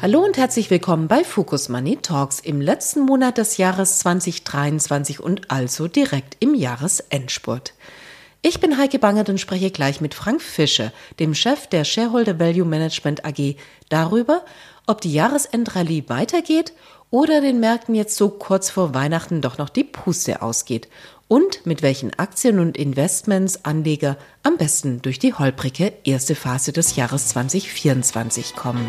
Hallo und herzlich willkommen bei Focus Money Talks im letzten Monat des Jahres 2023 und also direkt im Jahresendspurt. Ich bin Heike Bangert und spreche gleich mit Frank Fischer, dem Chef der Shareholder Value Management AG, darüber, ob die Jahresendrallye weitergeht oder den Märkten jetzt so kurz vor Weihnachten doch noch die Puste ausgeht und mit welchen Aktien und Investments Anleger am besten durch die holprige erste Phase des Jahres 2024 kommen.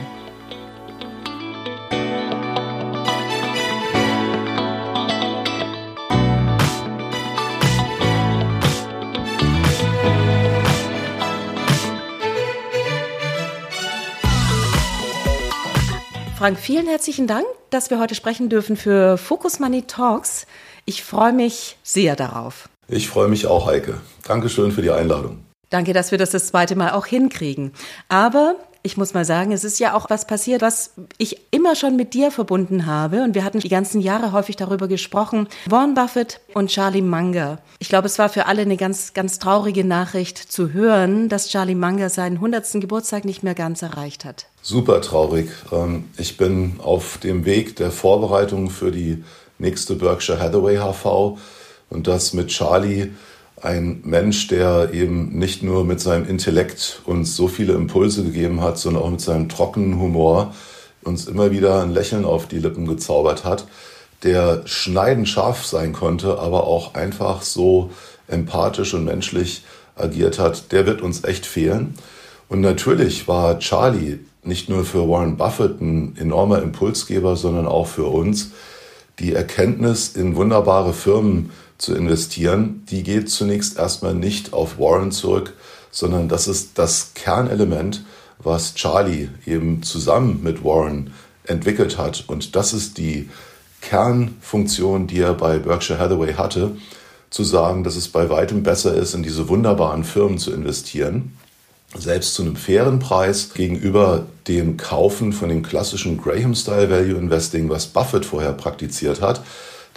Frank, vielen herzlichen Dank, dass wir heute sprechen dürfen für Focus Money Talks. Ich freue mich sehr darauf. Ich freue mich auch, Heike. Dankeschön für die Einladung. Danke, dass wir das das zweite Mal auch hinkriegen. Aber ich muss mal sagen, es ist ja auch was passiert, was ich immer schon mit dir verbunden habe. Und wir hatten die ganzen Jahre häufig darüber gesprochen. Warren Buffett und Charlie Munger. Ich glaube, es war für alle eine ganz, ganz traurige Nachricht zu hören, dass Charlie Munger seinen 100. Geburtstag nicht mehr ganz erreicht hat. Super traurig. Ähm, ich bin auf dem Weg der Vorbereitung für die nächste Berkshire Hathaway HV und das mit Charlie ein Mensch, der eben nicht nur mit seinem Intellekt uns so viele Impulse gegeben hat, sondern auch mit seinem trockenen Humor uns immer wieder ein Lächeln auf die Lippen gezaubert hat, der schneidend scharf sein konnte, aber auch einfach so empathisch und menschlich agiert hat, der wird uns echt fehlen. Und natürlich war Charlie nicht nur für Warren Buffett ein enormer Impulsgeber, sondern auch für uns. Die Erkenntnis, in wunderbare Firmen zu investieren, die geht zunächst erstmal nicht auf Warren zurück, sondern das ist das Kernelement, was Charlie eben zusammen mit Warren entwickelt hat. Und das ist die Kernfunktion, die er bei Berkshire Hathaway hatte, zu sagen, dass es bei weitem besser ist, in diese wunderbaren Firmen zu investieren, selbst zu einem fairen Preis gegenüber dem Kaufen von dem klassischen Graham-Style Value Investing, was Buffett vorher praktiziert hat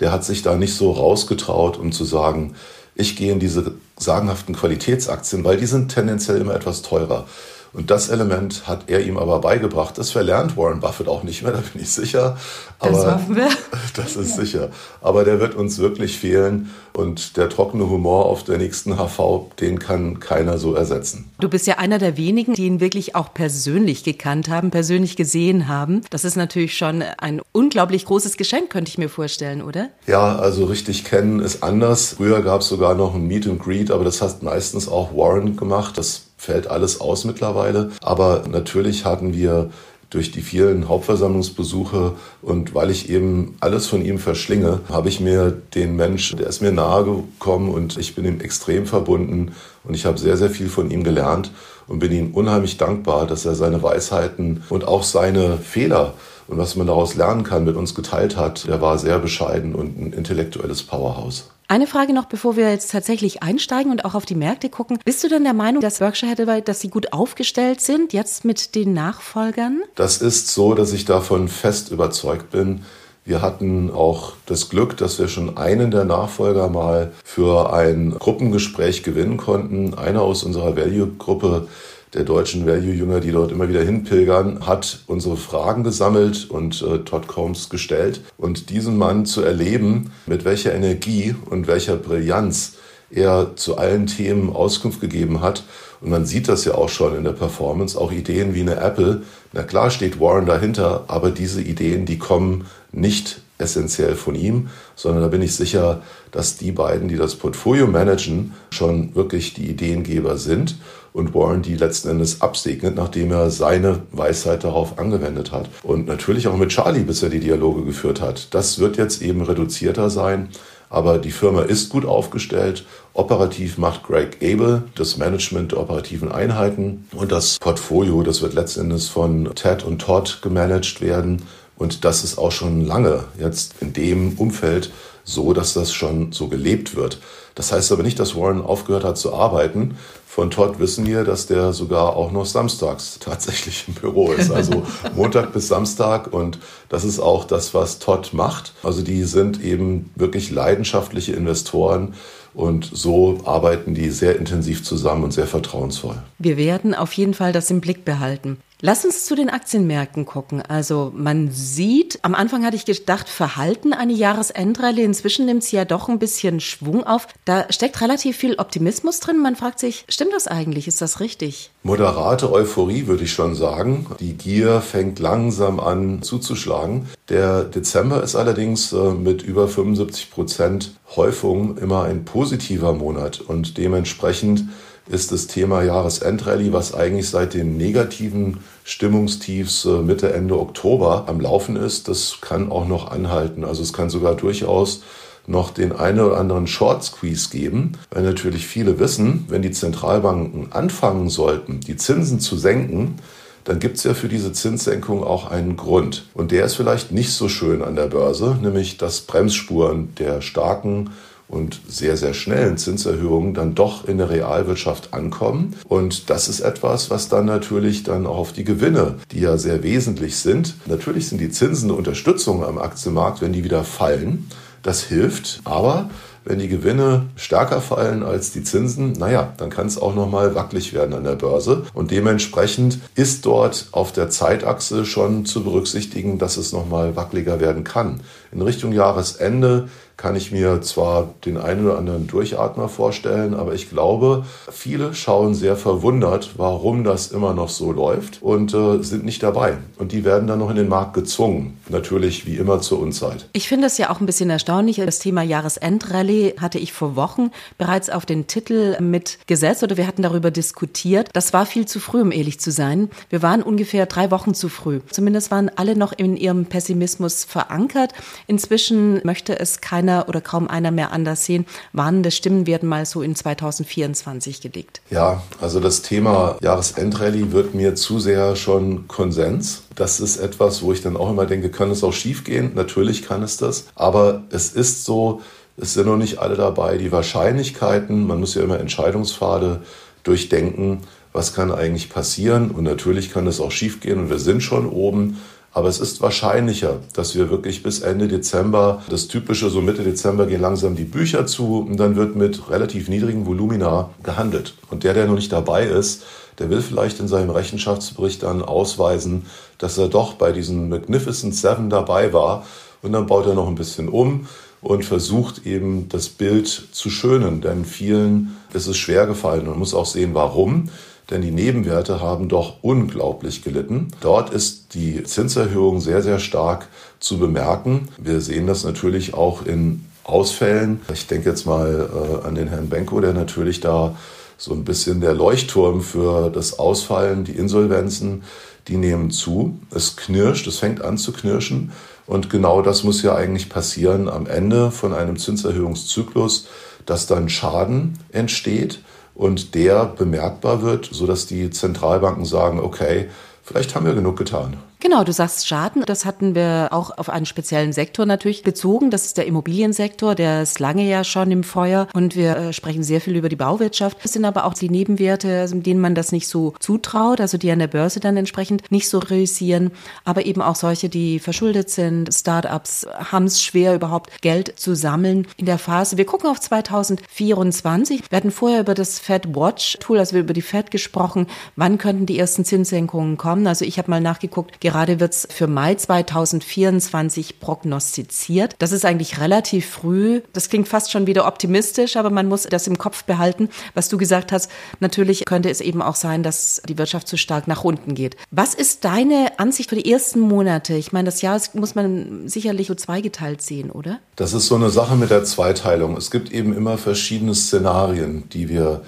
der hat sich da nicht so rausgetraut, um zu sagen, ich gehe in diese sagenhaften Qualitätsaktien, weil die sind tendenziell immer etwas teurer. Und das Element hat er ihm aber beigebracht. Das verlernt Warren Buffett auch nicht mehr, da bin ich sicher. Aber das hoffen wir. Das ist sicher. Aber der wird uns wirklich fehlen. Und der trockene Humor auf der nächsten HV, den kann keiner so ersetzen. Du bist ja einer der wenigen, die ihn wirklich auch persönlich gekannt haben, persönlich gesehen haben. Das ist natürlich schon ein unglaublich großes Geschenk, könnte ich mir vorstellen, oder? Ja, also richtig kennen ist anders. Früher gab es sogar noch ein Meet and Greet, aber das hat meistens auch Warren gemacht. Das fällt alles aus mittlerweile. Aber natürlich hatten wir durch die vielen Hauptversammlungsbesuche und weil ich eben alles von ihm verschlinge, habe ich mir den Mensch, der ist mir nahe gekommen und ich bin ihm extrem verbunden und ich habe sehr, sehr viel von ihm gelernt und bin ihm unheimlich dankbar, dass er seine Weisheiten und auch seine Fehler und was man daraus lernen kann, mit uns geteilt hat. Er war sehr bescheiden und ein intellektuelles Powerhouse. Eine Frage noch, bevor wir jetzt tatsächlich einsteigen und auch auf die Märkte gucken. Bist du denn der Meinung, dass Berkshire Hathaway, dass sie gut aufgestellt sind, jetzt mit den Nachfolgern? Das ist so, dass ich davon fest überzeugt bin. Wir hatten auch das Glück, dass wir schon einen der Nachfolger mal für ein Gruppengespräch gewinnen konnten. Einer aus unserer Value-Gruppe der deutschen Value-Jünger, die dort immer wieder hinpilgern, hat unsere Fragen gesammelt und äh, Todd Combs gestellt. Und diesen Mann zu erleben, mit welcher Energie und welcher Brillanz er zu allen Themen Auskunft gegeben hat. Und man sieht das ja auch schon in der Performance, auch Ideen wie eine Apple. Na klar steht Warren dahinter, aber diese Ideen, die kommen nicht essentiell von ihm, sondern da bin ich sicher, dass die beiden, die das Portfolio managen, schon wirklich die Ideengeber sind und Warren die letzten Endes absegnet, nachdem er seine Weisheit darauf angewendet hat. Und natürlich auch mit Charlie, bis er die Dialoge geführt hat. Das wird jetzt eben reduzierter sein. Aber die Firma ist gut aufgestellt. Operativ macht Greg Abel das Management der operativen Einheiten und das Portfolio, das wird letzten Endes von Ted und Todd gemanagt werden. Und das ist auch schon lange jetzt in dem Umfeld so, dass das schon so gelebt wird. Das heißt aber nicht, dass Warren aufgehört hat zu arbeiten. Von Todd wissen wir, dass der sogar auch noch samstags tatsächlich im Büro ist. Also Montag bis Samstag. Und das ist auch das, was Todd macht. Also die sind eben wirklich leidenschaftliche Investoren. Und so arbeiten die sehr intensiv zusammen und sehr vertrauensvoll. Wir werden auf jeden Fall das im Blick behalten. Lass uns zu den Aktienmärkten gucken. Also man sieht, am Anfang hatte ich gedacht, Verhalten eine Jahresendrallye. Inzwischen nimmt sie ja doch ein bisschen Schwung auf. Da steckt relativ viel Optimismus drin. Man fragt sich, stimmt das eigentlich? Ist das richtig? Moderate Euphorie würde ich schon sagen. Die Gier fängt langsam an zuzuschlagen. Der Dezember ist allerdings äh, mit über 75 Prozent Häufung immer ein positiver Monat und dementsprechend ist das Thema Jahresendrallye, was eigentlich seit den negativen Stimmungstiefs äh, Mitte, Ende Oktober am Laufen ist, das kann auch noch anhalten. Also es kann sogar durchaus noch den einen oder anderen Short Squeeze geben, weil natürlich viele wissen, wenn die Zentralbanken anfangen sollten, die Zinsen zu senken, dann gibt es ja für diese Zinssenkung auch einen Grund. Und der ist vielleicht nicht so schön an der Börse, nämlich dass Bremsspuren der starken und sehr, sehr schnellen Zinserhöhungen dann doch in der Realwirtschaft ankommen. Und das ist etwas, was dann natürlich dann auch auf die Gewinne, die ja sehr wesentlich sind. Natürlich sind die Zinsen eine Unterstützung am Aktienmarkt, wenn die wieder fallen. Das hilft, aber wenn die Gewinne stärker fallen als die Zinsen, naja, dann kann es auch nochmal wackelig werden an der Börse. Und dementsprechend ist dort auf der Zeitachse schon zu berücksichtigen, dass es nochmal wackeliger werden kann. In Richtung Jahresende kann ich mir zwar den einen oder anderen Durchatmer vorstellen, aber ich glaube, viele schauen sehr verwundert, warum das immer noch so läuft und äh, sind nicht dabei. Und die werden dann noch in den Markt gezwungen. Natürlich wie immer zur Unzeit. Ich finde es ja auch ein bisschen erstaunlich. Das Thema Jahresendrallye hatte ich vor Wochen bereits auf den Titel mitgesetzt oder wir hatten darüber diskutiert. Das war viel zu früh, um ehrlich zu sein. Wir waren ungefähr drei Wochen zu früh. Zumindest waren alle noch in ihrem Pessimismus verankert. Inzwischen möchte es keiner keiner oder kaum einer mehr anders sehen. Warnende Stimmen werden mal so in 2024 gelegt. Ja, also das Thema Jahresendrallye wird mir zu sehr schon Konsens. Das ist etwas, wo ich dann auch immer denke, kann es auch schief gehen? Natürlich kann es das. Aber es ist so, es sind noch nicht alle dabei. Die Wahrscheinlichkeiten, man muss ja immer Entscheidungspfade durchdenken, was kann eigentlich passieren. Und natürlich kann es auch schief gehen und wir sind schon oben. Aber es ist wahrscheinlicher, dass wir wirklich bis Ende Dezember, das typische, so Mitte Dezember gehen langsam die Bücher zu und dann wird mit relativ niedrigen Volumina gehandelt. Und der, der noch nicht dabei ist, der will vielleicht in seinem Rechenschaftsbericht dann ausweisen, dass er doch bei diesen Magnificent Seven dabei war. Und dann baut er noch ein bisschen um und versucht eben das Bild zu schönen. Denn vielen ist es schwer gefallen. Man muss auch sehen, warum denn die Nebenwerte haben doch unglaublich gelitten. Dort ist die Zinserhöhung sehr, sehr stark zu bemerken. Wir sehen das natürlich auch in Ausfällen. Ich denke jetzt mal äh, an den Herrn Benko, der natürlich da so ein bisschen der Leuchtturm für das Ausfallen, die Insolvenzen, die nehmen zu. Es knirscht, es fängt an zu knirschen. Und genau das muss ja eigentlich passieren am Ende von einem Zinserhöhungszyklus, dass dann Schaden entsteht und der bemerkbar wird, sodass die Zentralbanken sagen, okay, vielleicht haben wir genug getan. Genau, du sagst Schaden. Das hatten wir auch auf einen speziellen Sektor natürlich bezogen. Das ist der Immobiliensektor. Der ist lange ja schon im Feuer. Und wir äh, sprechen sehr viel über die Bauwirtschaft. Das sind aber auch die Nebenwerte, also denen man das nicht so zutraut, also die an der Börse dann entsprechend nicht so realisieren. Aber eben auch solche, die verschuldet sind. Startups haben es schwer, überhaupt Geld zu sammeln in der Phase. Wir gucken auf 2024. Wir hatten vorher über das Fed Watch Tool, also über die Fed gesprochen. Wann könnten die ersten Zinssenkungen kommen? Also ich habe mal nachgeguckt. Gerade wird es für Mai 2024 prognostiziert. Das ist eigentlich relativ früh. Das klingt fast schon wieder optimistisch, aber man muss das im Kopf behalten, was du gesagt hast. Natürlich könnte es eben auch sein, dass die Wirtschaft zu stark nach unten geht. Was ist deine Ansicht für die ersten Monate? Ich meine, das Jahr muss man sicherlich so zweigeteilt sehen, oder? Das ist so eine Sache mit der Zweiteilung. Es gibt eben immer verschiedene Szenarien, die wir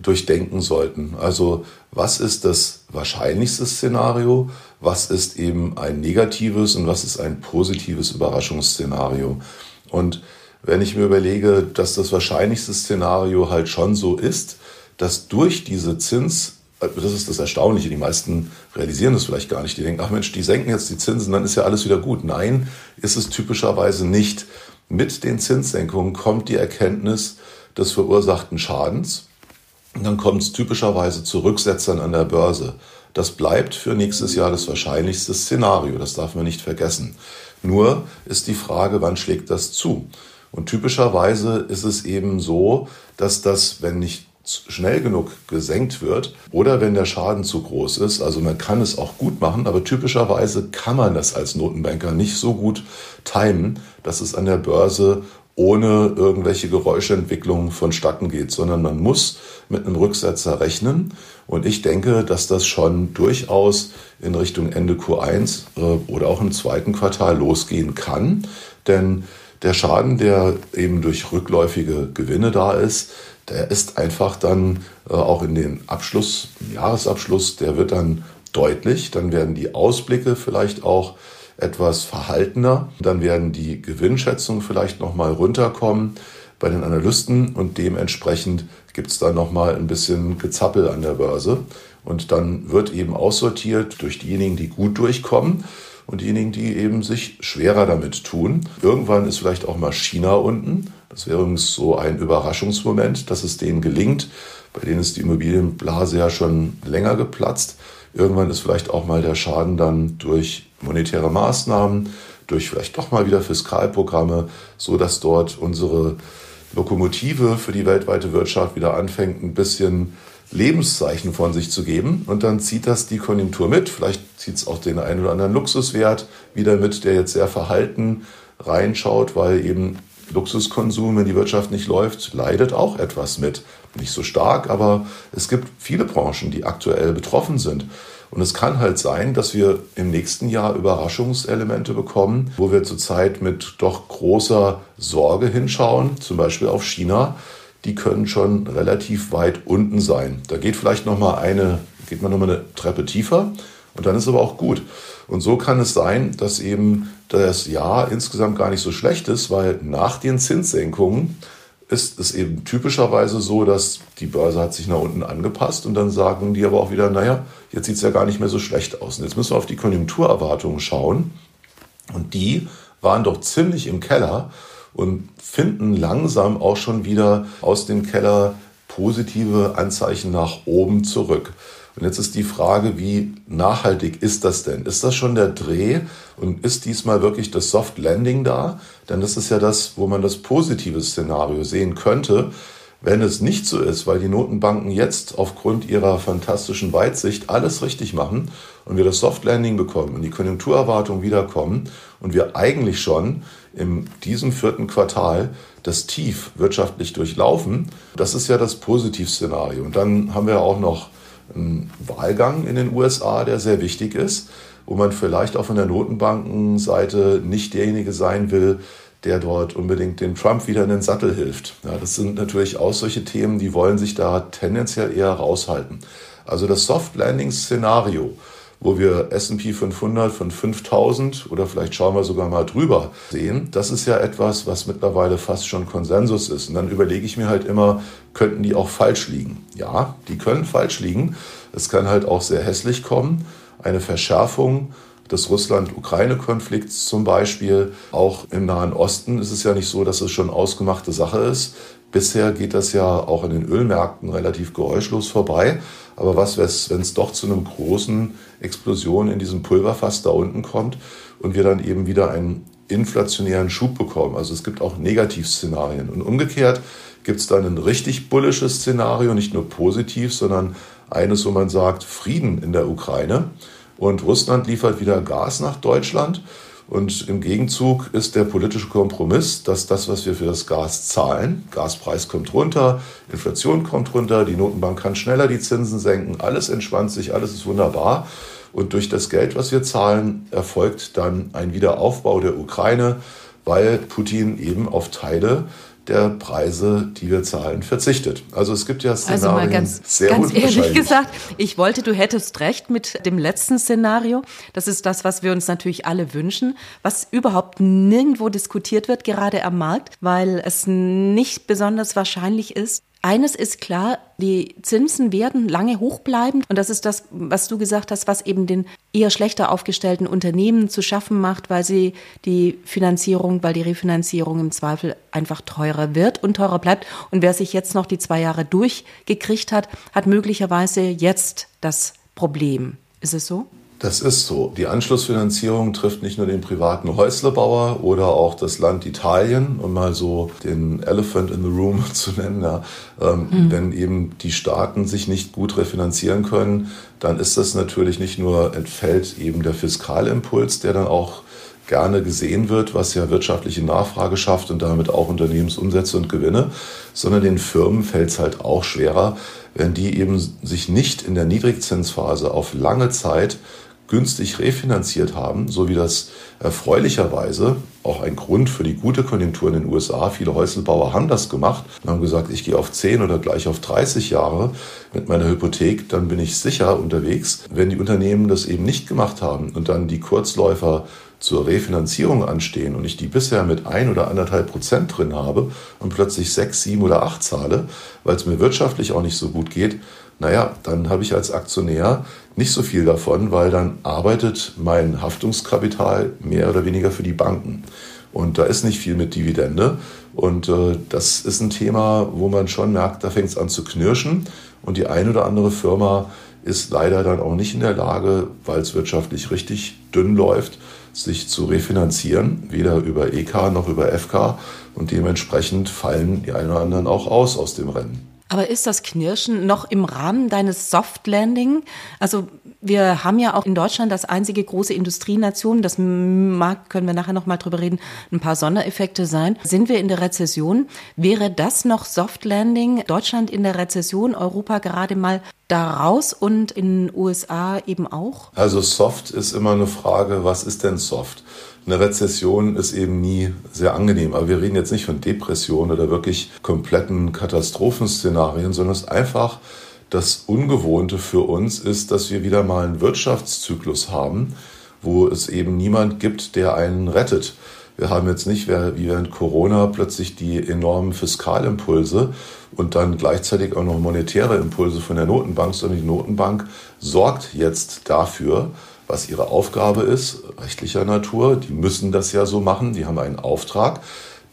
durchdenken sollten. Also was ist das wahrscheinlichste Szenario? Was ist eben ein negatives und was ist ein positives Überraschungsszenario? Und wenn ich mir überlege, dass das wahrscheinlichste Szenario halt schon so ist, dass durch diese Zins, das ist das Erstaunliche, die meisten realisieren das vielleicht gar nicht. Die denken, ach Mensch, die senken jetzt die Zinsen, dann ist ja alles wieder gut. Nein, ist es typischerweise nicht. mit den Zinssenkungen kommt die Erkenntnis des verursachten Schadens. Und dann kommt es typischerweise zu Rücksetzern an der Börse. Das bleibt für nächstes Jahr das wahrscheinlichste Szenario, das darf man nicht vergessen. Nur ist die Frage, wann schlägt das zu? Und typischerweise ist es eben so, dass das, wenn nicht schnell genug gesenkt wird oder wenn der Schaden zu groß ist. Also man kann es auch gut machen, aber typischerweise kann man das als Notenbanker nicht so gut timen, dass es an der Börse ohne irgendwelche Geräuschentwicklungen vonstatten geht, sondern man muss mit einem Rücksetzer rechnen. Und ich denke, dass das schon durchaus in Richtung Ende Q1 äh, oder auch im zweiten Quartal losgehen kann. Denn der Schaden, der eben durch rückläufige Gewinne da ist, der ist einfach dann äh, auch in den Abschluss, Jahresabschluss, der wird dann deutlich. Dann werden die Ausblicke vielleicht auch etwas verhaltener. Dann werden die Gewinnschätzungen vielleicht nochmal runterkommen bei den Analysten und dementsprechend gibt es dann nochmal ein bisschen Gezappel an der Börse. Und dann wird eben aussortiert durch diejenigen, die gut durchkommen und diejenigen, die eben sich schwerer damit tun. Irgendwann ist vielleicht auch mal China unten. Das wäre übrigens so ein Überraschungsmoment, dass es denen gelingt. Bei denen ist die Immobilienblase ja schon länger geplatzt. Irgendwann ist vielleicht auch mal der Schaden dann durch monetäre Maßnahmen, durch vielleicht doch mal wieder Fiskalprogramme, so dass dort unsere Lokomotive für die weltweite Wirtschaft wieder anfängt, ein bisschen Lebenszeichen von sich zu geben. Und dann zieht das die Konjunktur mit. Vielleicht zieht es auch den einen oder anderen Luxuswert wieder mit, der jetzt sehr verhalten reinschaut, weil eben Luxuskonsum, wenn die Wirtschaft nicht läuft, leidet auch etwas mit. Nicht so stark, aber es gibt viele Branchen, die aktuell betroffen sind. Und es kann halt sein, dass wir im nächsten Jahr Überraschungselemente bekommen, wo wir zurzeit mit doch großer Sorge hinschauen, zum Beispiel auf China. Die können schon relativ weit unten sein. Da geht vielleicht noch mal eine, geht man noch mal eine Treppe tiefer und dann ist aber auch gut. Und so kann es sein, dass eben das Jahr insgesamt gar nicht so schlecht ist, weil nach den Zinssenkungen ist es eben typischerweise so, dass die Börse hat sich nach unten angepasst und dann sagen die aber auch wieder, naja, jetzt sieht es ja gar nicht mehr so schlecht aus. Und jetzt müssen wir auf die Konjunkturerwartungen schauen. Und die waren doch ziemlich im Keller und finden langsam auch schon wieder aus dem Keller positive Anzeichen nach oben zurück. Und jetzt ist die Frage, wie nachhaltig ist das denn? Ist das schon der Dreh und ist diesmal wirklich das Soft Landing da? Denn das ist ja das, wo man das positive Szenario sehen könnte. Wenn es nicht so ist, weil die Notenbanken jetzt aufgrund ihrer fantastischen Weitsicht alles richtig machen und wir das Soft Landing bekommen und die Konjunkturerwartungen wiederkommen und wir eigentlich schon in diesem vierten Quartal das Tief wirtschaftlich durchlaufen, das ist ja das Positivszenario. Und dann haben wir auch noch ein Wahlgang in den USA, der sehr wichtig ist, wo man vielleicht auch von der Notenbankenseite nicht derjenige sein will, der dort unbedingt dem Trump wieder in den Sattel hilft. Ja, das sind natürlich auch solche Themen, die wollen sich da tendenziell eher raushalten. Also das Soft Landing Szenario, wo wir S&P 500 von 5000 oder vielleicht schauen wir sogar mal drüber sehen, das ist ja etwas, was mittlerweile fast schon Konsensus ist. Und dann überlege ich mir halt immer, könnten die auch falsch liegen? Ja, die können falsch liegen. Es kann halt auch sehr hässlich kommen. Eine Verschärfung des Russland-Ukraine-Konflikts zum Beispiel. Auch im Nahen Osten ist es ja nicht so, dass es schon ausgemachte Sache ist. Bisher geht das ja auch in den Ölmärkten relativ geräuschlos vorbei. Aber was, wenn es doch zu einem großen Explosion in diesem Pulverfass da unten kommt und wir dann eben wieder einen inflationären Schub bekommen? Also es gibt auch Negativszenarien. Und umgekehrt gibt es dann ein richtig bullisches Szenario, nicht nur positiv, sondern eines, wo man sagt, Frieden in der Ukraine. Und Russland liefert wieder Gas nach Deutschland. Und im Gegenzug ist der politische Kompromiss, dass das, was wir für das Gas zahlen, Gaspreis kommt runter, Inflation kommt runter, die Notenbank kann schneller die Zinsen senken, alles entspannt sich, alles ist wunderbar. Und durch das Geld, was wir zahlen, erfolgt dann ein Wiederaufbau der Ukraine, weil Putin eben auf Teile der Preise, die wir zahlen, verzichtet. Also es gibt ja Szenarien, also mal ganz, sehr ganz ehrlich gesagt, ich wollte, du hättest recht mit dem letzten Szenario. Das ist das, was wir uns natürlich alle wünschen, was überhaupt nirgendwo diskutiert wird, gerade am Markt, weil es nicht besonders wahrscheinlich ist, Eines ist klar, die Zinsen werden lange hoch bleiben. Und das ist das, was du gesagt hast, was eben den eher schlechter aufgestellten Unternehmen zu schaffen macht, weil sie die Finanzierung, weil die Refinanzierung im Zweifel einfach teurer wird und teurer bleibt. Und wer sich jetzt noch die zwei Jahre durchgekriegt hat, hat möglicherweise jetzt das Problem. Ist es so? Das ist so. Die Anschlussfinanzierung trifft nicht nur den privaten Häuslebauer oder auch das Land Italien, um mal so den Elephant in the Room zu nennen. Ja. Ähm, mhm. Wenn eben die Staaten sich nicht gut refinanzieren können, dann ist das natürlich nicht nur entfällt eben der Fiskalimpuls, der dann auch gerne gesehen wird, was ja wirtschaftliche Nachfrage schafft und damit auch Unternehmensumsätze und Gewinne, sondern den Firmen fällt es halt auch schwerer, wenn die eben sich nicht in der Niedrigzinsphase auf lange Zeit günstig refinanziert haben, so wie das erfreulicherweise auch ein Grund für die gute Konjunktur in den USA. Viele Häuselbauer haben das gemacht und haben gesagt, ich gehe auf 10 oder gleich auf 30 Jahre mit meiner Hypothek, dann bin ich sicher unterwegs. Wenn die Unternehmen das eben nicht gemacht haben und dann die Kurzläufer zur Refinanzierung anstehen und ich die bisher mit ein oder anderthalb Prozent drin habe und plötzlich sechs, sieben oder acht zahle, weil es mir wirtschaftlich auch nicht so gut geht, naja, dann habe ich als Aktionär nicht so viel davon, weil dann arbeitet mein Haftungskapital mehr oder weniger für die Banken. Und da ist nicht viel mit Dividende. Und äh, das ist ein Thema, wo man schon merkt, da fängt es an zu knirschen. Und die eine oder andere Firma ist leider dann auch nicht in der Lage, weil es wirtschaftlich richtig dünn läuft, sich zu refinanzieren, weder über EK noch über FK. Und dementsprechend fallen die einen oder anderen auch aus aus dem Rennen. Aber ist das Knirschen noch im Rahmen deines Soft Landing? Also wir haben ja auch in Deutschland das einzige große Industrienation, das mag, können wir nachher noch mal drüber reden, ein paar Sondereffekte sein. Sind wir in der Rezession? Wäre das noch Soft Landing? Deutschland in der Rezession, Europa gerade mal daraus und in den USA eben auch? Also Soft ist immer eine Frage, was ist denn Soft? Eine Rezession ist eben nie sehr angenehm. Aber wir reden jetzt nicht von Depressionen oder wirklich kompletten Katastrophenszenarien, sondern es ist einfach das Ungewohnte für uns ist, dass wir wieder mal einen Wirtschaftszyklus haben, wo es eben niemand gibt, der einen rettet. Wir haben jetzt nicht wie während Corona plötzlich die enormen Fiskalimpulse und dann gleichzeitig auch noch monetäre Impulse von der Notenbank, sondern die Notenbank sorgt jetzt dafür, was ihre Aufgabe ist, rechtlicher Natur. Die müssen das ja so machen, die haben einen Auftrag,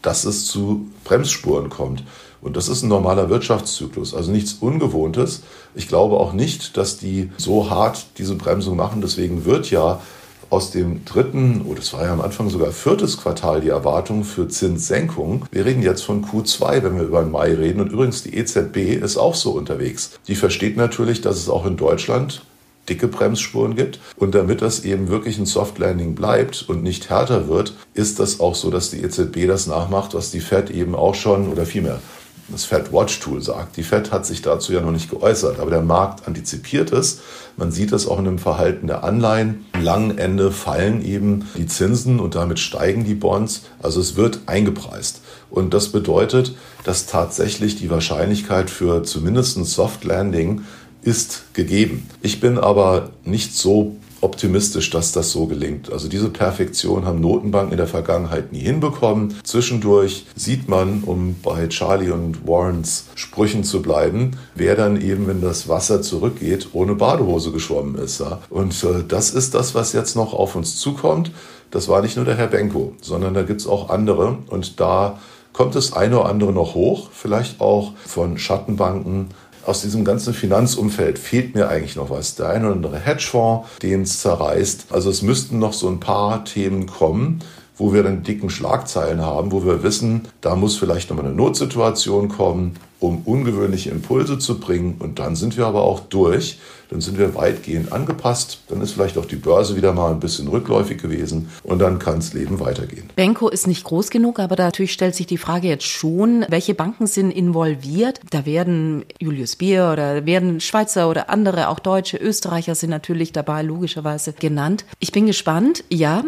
dass es zu Bremsspuren kommt. Und das ist ein normaler Wirtschaftszyklus, also nichts Ungewohntes. Ich glaube auch nicht, dass die so hart diese Bremsung machen. Deswegen wird ja aus dem dritten, oder oh, es war ja am Anfang sogar viertes Quartal die Erwartung für Zinssenkungen. Wir reden jetzt von Q2, wenn wir über den Mai reden. Und übrigens, die EZB ist auch so unterwegs. Die versteht natürlich, dass es auch in Deutschland dicke Bremsspuren gibt. Und damit das eben wirklich ein Soft Landing bleibt und nicht härter wird, ist das auch so, dass die EZB das nachmacht, was die Fed eben auch schon oder vielmehr das Fed Watch Tool sagt. Die Fed hat sich dazu ja noch nicht geäußert, aber der Markt antizipiert es. Man sieht es auch in dem Verhalten der Anleihen. Am langen Ende fallen eben die Zinsen und damit steigen die Bonds. Also es wird eingepreist. Und das bedeutet, dass tatsächlich die Wahrscheinlichkeit für zumindest ein Soft Landing ist gegeben. Ich bin aber nicht so optimistisch, dass das so gelingt. Also diese Perfektion haben Notenbanken in der Vergangenheit nie hinbekommen. Zwischendurch sieht man, um bei Charlie und Warrens Sprüchen zu bleiben, wer dann eben, wenn das Wasser zurückgeht, ohne Badehose geschwommen ist. Und äh, das ist das, was jetzt noch auf uns zukommt. Das war nicht nur der Herr Benko, sondern da gibt es auch andere. Und da kommt das eine oder andere noch hoch, vielleicht auch von Schattenbanken, aus diesem ganzen Finanzumfeld fehlt mir eigentlich noch was. Der eine oder andere Hedgefonds, den es zerreißt. Also es müssten noch so ein paar Themen kommen, wo wir dann dicken Schlagzeilen haben, wo wir wissen, da muss vielleicht nochmal eine Notsituation kommen, um ungewöhnliche Impulse zu bringen. Und dann sind wir aber auch durch. Dann sind wir weitgehend angepasst. Dann ist vielleicht auch die Börse wieder mal ein bisschen rückläufig gewesen. Und dann kann das Leben weitergehen. Benko ist nicht groß genug, aber natürlich stellt sich die Frage jetzt schon, welche Banken sind involviert? Da werden Julius Bier oder werden Schweizer oder andere, auch Deutsche, Österreicher sind natürlich dabei, logischerweise genannt. Ich bin gespannt. Ja,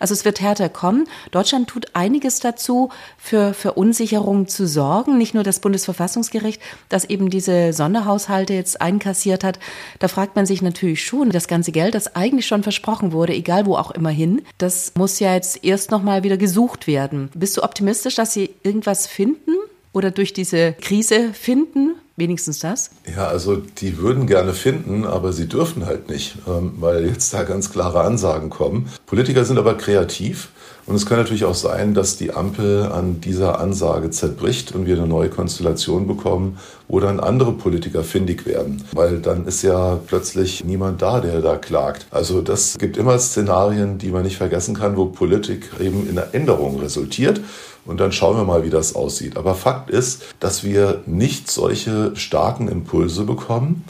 also es wird härter kommen. Deutschland tut einiges dazu, für Verunsicherung zu sorgen. Nicht nur das Bundesverfassungsgericht, das eben diese Sonderhaushalte jetzt einkassiert hat. Da fragt man sich natürlich schon, das ganze Geld, das eigentlich schon versprochen wurde, egal wo auch immer hin, das muss ja jetzt erst nochmal wieder gesucht werden. Bist du optimistisch, dass sie irgendwas finden? oder durch diese Krise finden? Wenigstens das? Ja, also die würden gerne finden, aber sie dürfen halt nicht, ähm, weil jetzt da ganz klare Ansagen kommen. Politiker sind aber kreativ und es kann natürlich auch sein, dass die Ampel an dieser Ansage zerbricht und wir eine neue Konstellation bekommen, wo dann andere Politiker findig werden. Weil dann ist ja plötzlich niemand da, der da klagt. Also das gibt immer Szenarien, die man nicht vergessen kann, wo Politik eben in einer Änderung resultiert. Und dann schauen wir mal, wie das aussieht. Aber Fakt ist, dass wir nicht solche starken Impulse bekommen,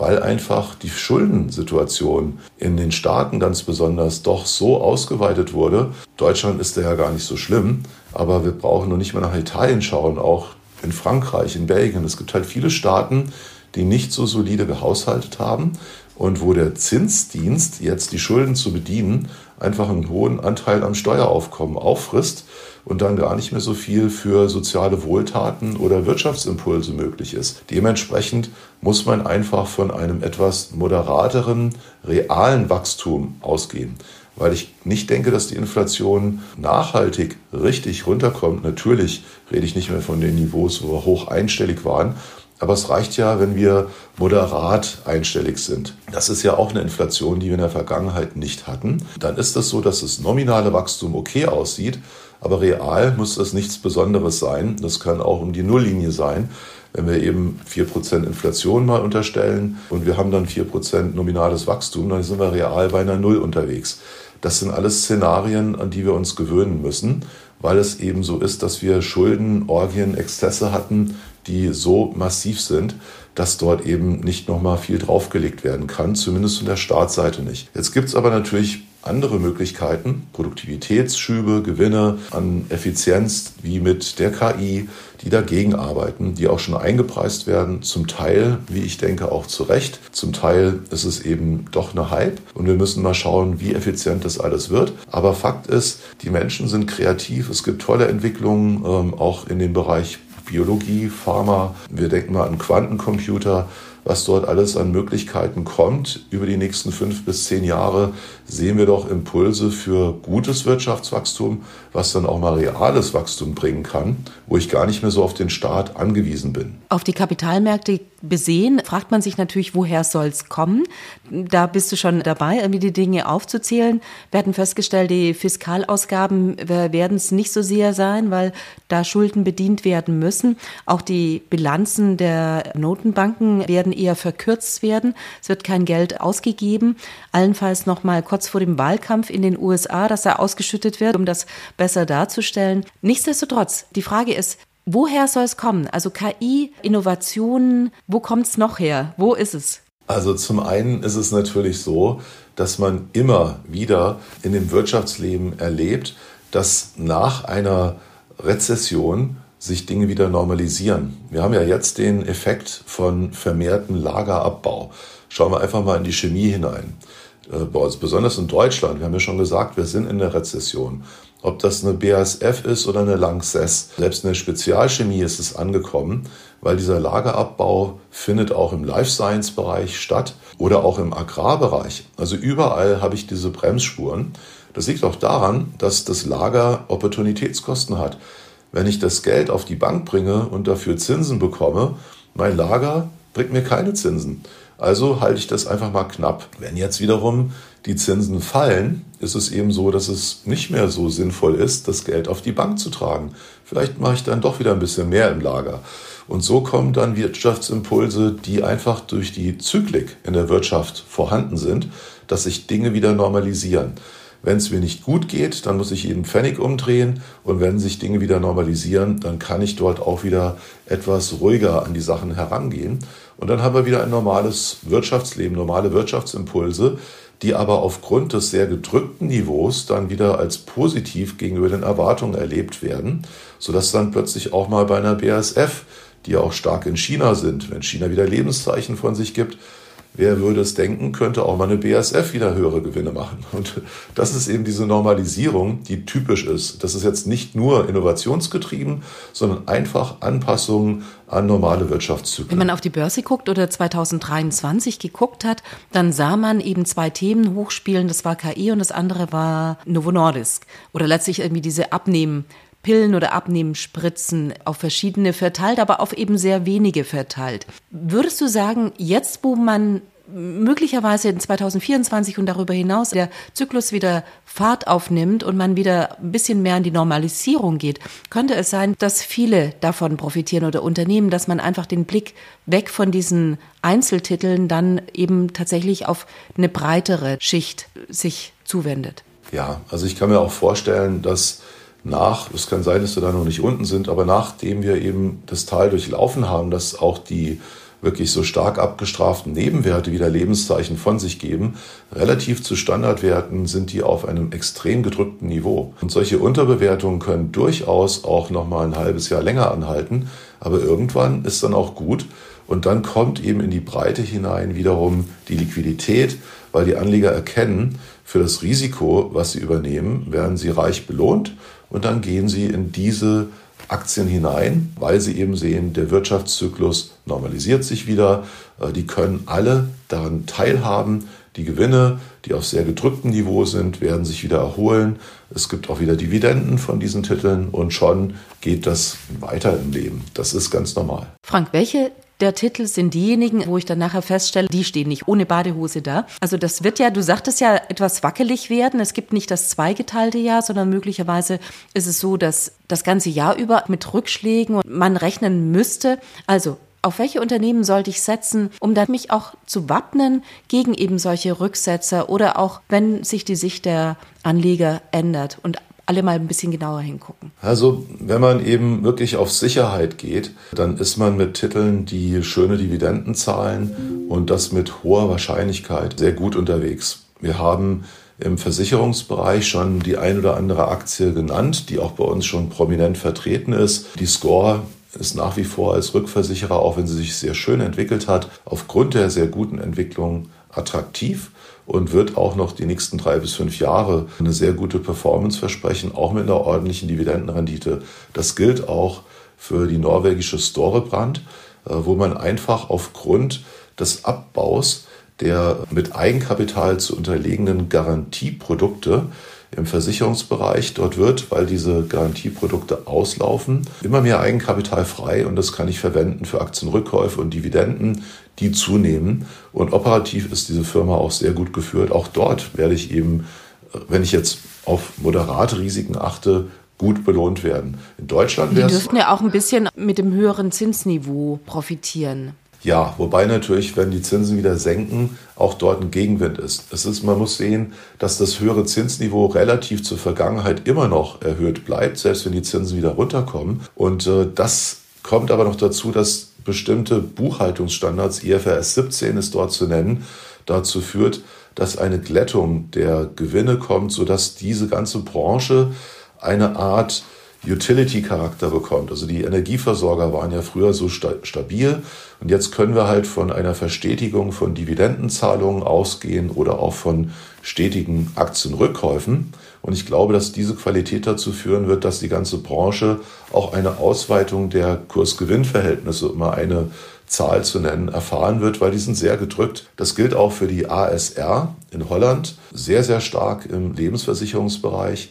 weil einfach die Schuldensituation in den Staaten ganz besonders doch so ausgeweitet wurde. Deutschland ist da ja gar nicht so schlimm, aber wir brauchen nur nicht mehr nach Italien schauen, auch in Frankreich, in Belgien. Es gibt halt viele Staaten, die nicht so solide gehaushaltet haben und wo der Zinsdienst jetzt die Schulden zu bedienen einfach einen hohen Anteil am Steueraufkommen auffrisst und dann gar nicht mehr so viel für soziale Wohltaten oder Wirtschaftsimpulse möglich ist. Dementsprechend muss man einfach von einem etwas moderateren, realen Wachstum ausgehen. Weil ich nicht denke, dass die Inflation nachhaltig richtig runterkommt. Natürlich rede ich nicht mehr von den Niveaus, wo wir hoch einstellig waren, aber es reicht ja, wenn wir moderat einstellig sind. Das ist ja auch eine Inflation, die wir in der Vergangenheit nicht hatten. Dann ist es so, dass das nominale Wachstum okay aussieht, aber real muss das nichts Besonderes sein. Das kann auch um die Nulllinie sein. Wenn wir eben 4% Inflation mal unterstellen und wir haben dann 4% nominales Wachstum, dann sind wir real bei einer Null unterwegs. Das sind alles Szenarien, an die wir uns gewöhnen müssen, weil es eben so ist, dass wir Schulden, Orgien, Exzesse hatten, die so massiv sind, dass dort eben nicht nochmal viel draufgelegt werden kann, zumindest von der Startseite nicht. Jetzt gibt es aber natürlich andere Möglichkeiten, Produktivitätsschübe, Gewinne an Effizienz, wie mit der KI, die dagegen arbeiten, die auch schon eingepreist werden, zum Teil, wie ich denke, auch zu Recht. Zum Teil ist es eben doch eine Hype und wir müssen mal schauen, wie effizient das alles wird. Aber Fakt ist, die Menschen sind kreativ, es gibt tolle Entwicklungen, ähm, auch in dem Bereich Biologie, Pharma, wir denken mal an Quantencomputer, was dort alles an Möglichkeiten kommt über die nächsten fünf bis zehn Jahre, sehen wir doch Impulse für gutes Wirtschaftswachstum, was dann auch mal reales Wachstum bringen kann, wo ich gar nicht mehr so auf den Staat angewiesen bin. Auf die Kapitalmärkte besehen, fragt man sich natürlich, woher soll es kommen? Da bist du schon dabei, irgendwie die Dinge aufzuzählen. Wir hatten festgestellt, die Fiskalausgaben werden es nicht so sehr sein, weil da Schulden bedient werden müssen. Auch die Bilanzen der Notenbanken werden eher verkürzt werden. Es wird kein Geld ausgegeben. Allenfalls noch mal kurz vor dem Wahlkampf in den USA, dass da ausgeschüttet wird, um das besser darzustellen. Nichtsdestotrotz, die Frage ist, Woher soll es kommen? Also KI, Innovationen, wo kommt es noch her? Wo ist es? Also zum einen ist es natürlich so, dass man immer wieder in dem Wirtschaftsleben erlebt, dass nach einer Rezession sich Dinge wieder normalisieren. Wir haben ja jetzt den Effekt von vermehrten Lagerabbau. Schauen wir einfach mal in die Chemie hinein. Äh, besonders in Deutschland, wir haben ja schon gesagt, wir sind in der Rezession. Ob das eine BASF ist oder eine Lanxess. Selbst in der Spezialchemie ist es angekommen, weil dieser Lagerabbau findet auch im Life Science Bereich statt oder auch im Agrarbereich. Also überall habe ich diese Bremsspuren. Das liegt auch daran, dass das Lager Opportunitätskosten hat. Wenn ich das Geld auf die Bank bringe und dafür Zinsen bekomme, mein Lager bringt mir keine Zinsen. Also halte ich das einfach mal knapp. Wenn jetzt wiederum die Zinsen fallen, ist es eben so, dass es nicht mehr so sinnvoll ist, das Geld auf die Bank zu tragen. Vielleicht mache ich dann doch wieder ein bisschen mehr im Lager. Und so kommen dann Wirtschaftsimpulse, die einfach durch die Zyklik in der Wirtschaft vorhanden sind, dass sich Dinge wieder normalisieren. Wenn es mir nicht gut geht, dann muss ich jeden Pfennig umdrehen. Und wenn sich Dinge wieder normalisieren, dann kann ich dort auch wieder etwas ruhiger an die Sachen herangehen. Und dann haben wir wieder ein normales Wirtschaftsleben, normale Wirtschaftsimpulse, die aber aufgrund des sehr gedrückten Niveaus dann wieder als positiv gegenüber den Erwartungen erlebt werden, sodass dann plötzlich auch mal bei einer BASF, die ja auch stark in China sind, wenn China wieder Lebenszeichen von sich gibt, Wer würde es denken, könnte auch mal eine BASF wieder höhere Gewinne machen. Und das ist eben diese Normalisierung, die typisch ist. Das ist jetzt nicht nur innovationsgetrieben, sondern einfach Anpassungen an normale Wirtschaftszyklen. Wenn man auf die Börse guckt oder 2023 geguckt hat, dann sah man eben zwei Themen hochspielen. Das war KI und das andere war Novo Nordisk. Oder letztlich irgendwie diese Abnehmen Pillen oder Abnehmenspritzen auf verschiedene verteilt, aber auf eben sehr wenige verteilt. Würdest du sagen, jetzt, wo man möglicherweise in 2024 und darüber hinaus der Zyklus wieder Fahrt aufnimmt und man wieder ein bisschen mehr in die Normalisierung geht, könnte es sein, dass viele davon profitieren oder Unternehmen, dass man einfach den Blick weg von diesen Einzeltiteln dann eben tatsächlich auf eine breitere Schicht sich zuwendet. Ja, also ich kann mir auch vorstellen, dass nach, es kann sein, dass wir da noch nicht unten sind, aber nachdem wir eben das Tal durchlaufen haben, dass auch die wirklich so stark abgestraften Nebenwerte wieder Lebenszeichen von sich geben. Relativ zu Standardwerten sind die auf einem extrem gedrückten Niveau. Und solche Unterbewertungen können durchaus auch noch mal ein halbes Jahr länger anhalten. Aber irgendwann ist dann auch gut. Und dann kommt eben in die Breite hinein wiederum die Liquidität, weil die Anleger erkennen, für das Risiko, was sie übernehmen, werden sie reich belohnt und dann gehen sie in diese Aktien hinein, weil sie eben sehen, der Wirtschaftszyklus normalisiert sich wieder. Äh, die können alle daran teilhaben. Die Gewinne, die auf sehr gedrücktem Niveau sind, werden sich wieder erholen. Es gibt auch wieder Dividenden von diesen Titeln und schon geht das weiter im Leben. Das ist ganz normal. Frank, welche der Titel sind diejenigen, wo ich dann nachher feststelle, die stehen nicht ohne Badehose da. Also das wird ja, du sagtest ja, etwas wackelig werden. Es gibt nicht das zweigeteilte Jahr, sondern möglicherweise ist es so, dass das ganze Jahr über mit Rückschlägen und man rechnen müsste. Also auf welche Unternehmen sollte ich setzen, um dann mich auch zu wappnen gegen eben solche Rücksetzer oder auch wenn sich die Sicht der Anleger ändert und alle mal ein bisschen genauer hingucken. Also, wenn man eben wirklich auf Sicherheit geht, dann ist man mit Titeln, die schöne Dividenden zahlen und das mit hoher Wahrscheinlichkeit sehr gut unterwegs. Wir haben im Versicherungsbereich schon die ein oder andere Aktie genannt, die auch bei uns schon prominent vertreten ist. Die Score ist nach wie vor als Rückversicherer, auch wenn sie sich sehr schön entwickelt hat, aufgrund der sehr guten Entwicklung attraktiv und wird auch noch die nächsten drei bis fünf Jahre eine sehr gute Performance versprechen, auch mit einer ordentlichen Dividendenrendite. Das gilt auch für die norwegische Storebrand, äh, wo man einfach aufgrund des Abbaus der mit Eigenkapital zu unterlegenen Garantieprodukte im Versicherungsbereich. Dort wird, weil diese Garantieprodukte auslaufen, immer mehr Eigenkapital frei und das kann ich verwenden für Aktienrückkäufe und Dividenden, die zunehmen. Und operativ ist diese Firma auch sehr gut geführt. Auch dort werde ich eben, wenn ich jetzt auf moderate Risiken achte, gut belohnt werden. In Deutschland wäre Die dürften ja auch ein bisschen mit dem höheren Zinsniveau profitieren. Ja, wobei natürlich, wenn die Zinsen wieder senken, auch dort ein Gegenwind ist. Es ist, man muss sehen, dass das höhere Zinsniveau relativ zur Vergangenheit immer noch erhöht bleibt, selbst wenn die Zinsen wieder runterkommen. Und äh, das kommt aber noch dazu, dass bestimmte Buchhaltungsstandards, IFRS 17 ist dort zu nennen, dazu führt, dass eine Glättung der Gewinne kommt, sodass diese ganze Branche eine Art Utility-Charakter bekommt. Also die Energieversorger waren ja früher so sta stabil und jetzt können wir halt von einer Verstetigung von Dividendenzahlungen ausgehen oder auch von stetigen Aktienrückkäufen. Und ich glaube, dass diese Qualität dazu führen wird, dass die ganze Branche auch eine Ausweitung der Kurs-Gewinn-Verhältnisse, um mal eine Zahl zu nennen, erfahren wird, weil die sind sehr gedrückt. Das gilt auch für die ASR in Holland, sehr, sehr stark im Lebensversicherungsbereich.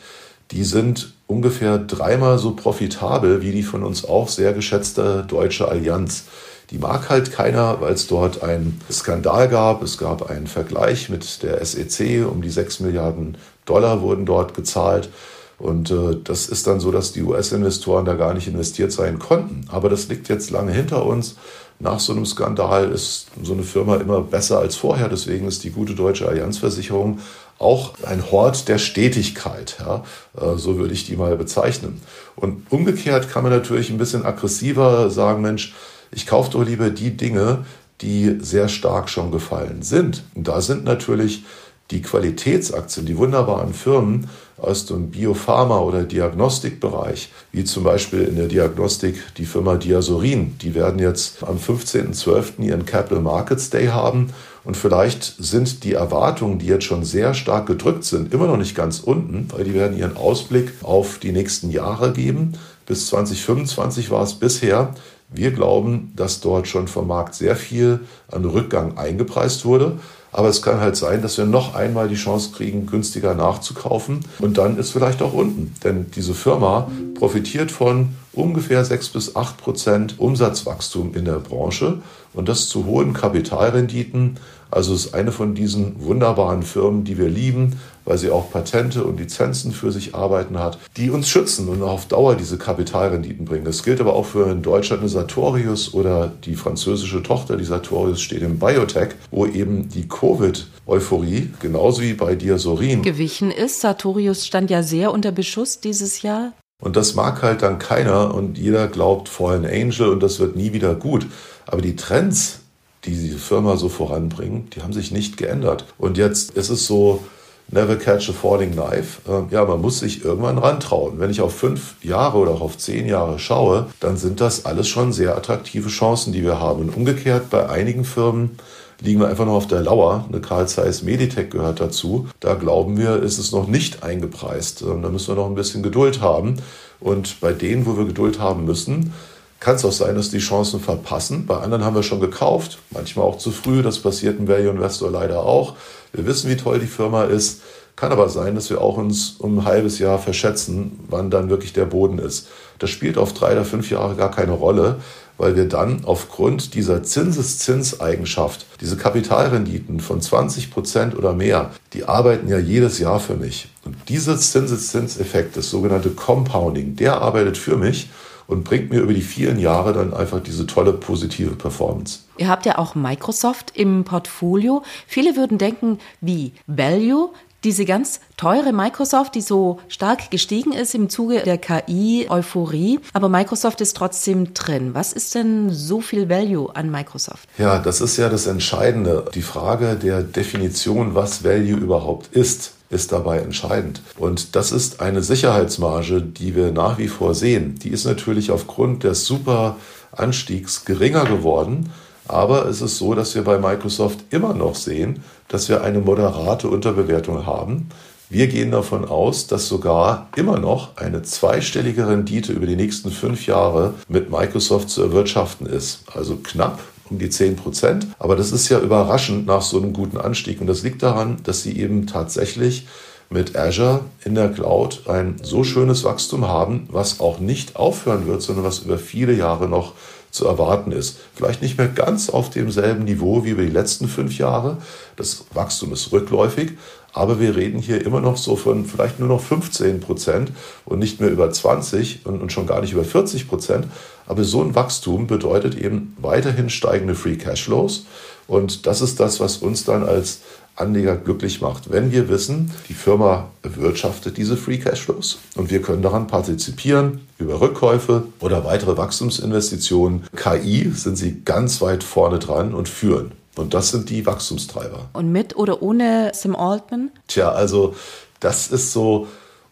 Die sind ungefähr dreimal so profitabel wie die von uns auch sehr geschätzte Deutsche Allianz. Die mag halt keiner, weil es dort einen Skandal gab. Es gab einen Vergleich mit der SEC. Um die 6 Milliarden Dollar wurden dort gezahlt. Und äh, das ist dann so, dass die US-Investoren da gar nicht investiert sein konnten. Aber das liegt jetzt lange hinter uns. Nach so einem Skandal ist so eine Firma immer besser als vorher. Deswegen ist die gute deutsche Allianzversicherung auch ein Hort der Stetigkeit. Ja? Äh, so würde ich die mal bezeichnen. Und umgekehrt kann man natürlich ein bisschen aggressiver sagen, Mensch, ich kaufe doch lieber die Dinge, die sehr stark schon gefallen sind. Und da sind natürlich die Qualitätsaktien, die wunderbaren Firmen aus dem Biopharma- oder Diagnostikbereich, wie zum Beispiel in der Diagnostik die Firma Diasorin, die werden jetzt am 15.12. ihren Capital Markets Day haben und vielleicht sind die Erwartungen, die jetzt schon sehr stark gedrückt sind, immer noch nicht ganz unten, weil die werden ihren Ausblick auf die nächsten Jahre geben. Bis 2025 war es bisher. Wir glauben, dass dort schon vom Markt sehr viel an Rückgang eingepreist wurde. Aber es kann halt sein, dass wir noch einmal die Chance kriegen, günstiger nachzukaufen. Und dann ist vielleicht auch unten. Denn diese Firma profitiert von ungefähr 6 bis 8 Prozent Umsatzwachstum in der Branche und das zu hohen Kapitalrenditen. Also es ist eine von diesen wunderbaren Firmen, die wir lieben, weil sie auch Patente und Lizenzen für sich arbeiten hat, die uns schützen und auf Dauer diese Kapitalrenditen bringen. Das gilt aber auch für in Deutschland eine Sartorius oder die französische Tochter, die Sartorius steht im Biotech, wo eben die Covid-Euphorie, genauso wie bei Diasorin, gewichen ist. Sartorius stand ja sehr unter Beschuss dieses Jahr. Und das mag halt dann keiner und jeder glaubt Fallen Angel und das wird nie wieder gut. Aber die Trends, die diese Firma so voranbringen, die haben sich nicht geändert. Und jetzt ist es so, never catch a falling knife. Ähm, ja, man muss sich irgendwann rantrauen. Wenn ich auf fünf Jahre oder auch auf zehn Jahre schaue, dann sind das alles schon sehr attraktive Chancen, die wir haben. Und umgekehrt bei einigen Firmen, liegen wir einfach noch auf der Lauer. Eine Carl Zeiss Meditech gehört dazu. Da glauben wir, ist es noch nicht eingepreist. Ähm, da müssen wir noch ein bisschen Geduld haben. Und bei denen, wo wir Geduld haben müssen, kann es auch sein, dass die Chancen verpassen. Bei anderen haben wir schon gekauft, manchmal auch zu früh. Das passiert im Value Investor leider auch. Wir wissen, wie toll die Firma ist. Kann aber sein, dass wir auch uns um ein halbes Jahr verschätzen, wann dann wirklich der Boden ist. Das spielt auf drei oder fünf Jahre gar keine Rolle, weil wir dann aufgrund dieser Zinseszinseigenschaft, diese Kapitalrenditen von 20 Prozent oder mehr, die arbeiten ja jedes Jahr für mich. Und dieser Zinseszinseffekt, das sogenannte Compounding, der arbeitet für mich und bringt mir über die vielen Jahre dann einfach diese tolle positive Performance. Ihr habt ja auch Microsoft im Portfolio. Viele würden denken, wie Value, diese ganz teure Microsoft, die so stark gestiegen ist im Zuge der KI-Euphorie, aber Microsoft ist trotzdem drin. Was ist denn so viel Value an Microsoft? Ja, das ist ja das Entscheidende. Die Frage der Definition, was Value überhaupt ist, ist dabei entscheidend. Und das ist eine Sicherheitsmarge, die wir nach wie vor sehen. Die ist natürlich aufgrund des super Anstiegs geringer geworden. Aber es ist so, dass wir bei Microsoft immer noch sehen, dass wir eine moderate Unterbewertung haben. Wir gehen davon aus, dass sogar immer noch eine zweistellige Rendite über die nächsten fünf Jahre mit Microsoft zu erwirtschaften ist. Also knapp um die 10 Prozent. Aber das ist ja überraschend nach so einem guten Anstieg. Und das liegt daran, dass sie eben tatsächlich mit Azure in der Cloud ein so schönes Wachstum haben, was auch nicht aufhören wird, sondern was über viele Jahre noch zu erwarten ist. Vielleicht nicht mehr ganz auf demselben Niveau wie über die letzten fünf Jahre. Das Wachstum ist rückläufig, aber wir reden hier immer noch so von vielleicht nur noch 15 Prozent und nicht mehr über 20 und, und schon gar nicht über 40 Prozent. Aber so ein Wachstum bedeutet eben weiterhin steigende Free Cashflows. Und das ist das, was uns dann als Anleger glücklich macht, wenn wir wissen, die Firma erwirtschaftet diese Free Cashflows und wir können daran partizipieren über Rückkäufe oder weitere Wachstumsinvestitionen. KI sind sie ganz weit vorne dran und führen. Und das sind die Wachstumstreiber. Und mit oder ohne Sam Altman? Tja, also das ist so,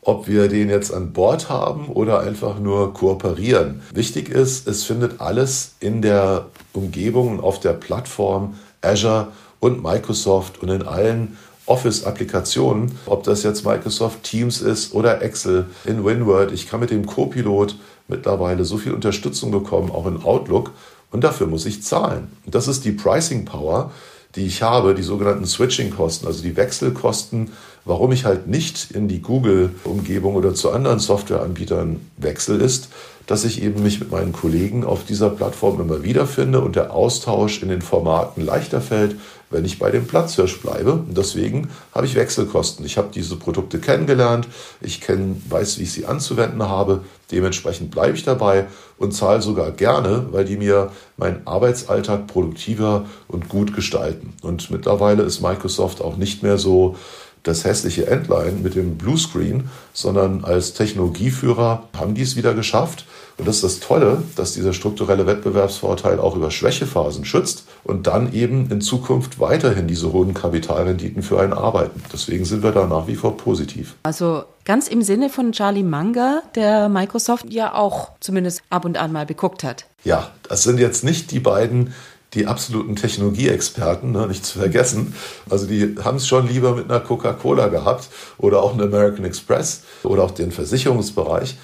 ob wir den jetzt an Bord haben oder einfach nur kooperieren. Wichtig ist, es findet alles in der Umgebung und auf der Plattform Azure und Microsoft und in allen Office-Applikationen, ob das jetzt Microsoft Teams ist oder Excel in WinWord. Ich kann mit dem Copilot mittlerweile so viel Unterstützung bekommen, auch in Outlook. Und dafür muss ich zahlen. Und das ist die Pricing Power, die ich habe, die sogenannten Switching-Kosten, also die Wechselkosten, warum ich halt nicht in die Google-Umgebung oder zu anderen Softwareanbietern wechsle, ist, dass ich eben mich mit meinen Kollegen auf dieser Plattform immer wiederfinde und der Austausch in den Formaten leichter fällt, wenn ich bei dem Platzhirsch bleibe. Und deswegen habe ich Wechselkosten. Ich habe diese Produkte kennengelernt, ich kenn, weiß, wie ich sie anzuwenden habe. Dementsprechend bleibe ich dabei und zahle sogar gerne, weil die mir meinen Arbeitsalltag produktiver und gut gestalten. Und mittlerweile ist Microsoft auch nicht mehr so das hässliche Endline mit dem Bluescreen, sondern als Technologieführer haben die es wieder geschafft. Und das ist das Tolle, dass dieser strukturelle Wettbewerbsvorteil auch über Schwächephasen schützt und dann eben in Zukunft weiterhin diese hohen Kapitalrenditen für einen arbeiten. Deswegen sind wir da nach wie vor positiv. Also ganz im Sinne von Charlie Munger, der Microsoft ja auch zumindest ab und an mal beguckt hat. Ja, das sind jetzt nicht die beiden die absoluten Technologieexperten, ne, nicht zu vergessen. Also die haben es schon lieber mit einer Coca-Cola gehabt oder auch einem American Express oder auch den Versicherungsbereich.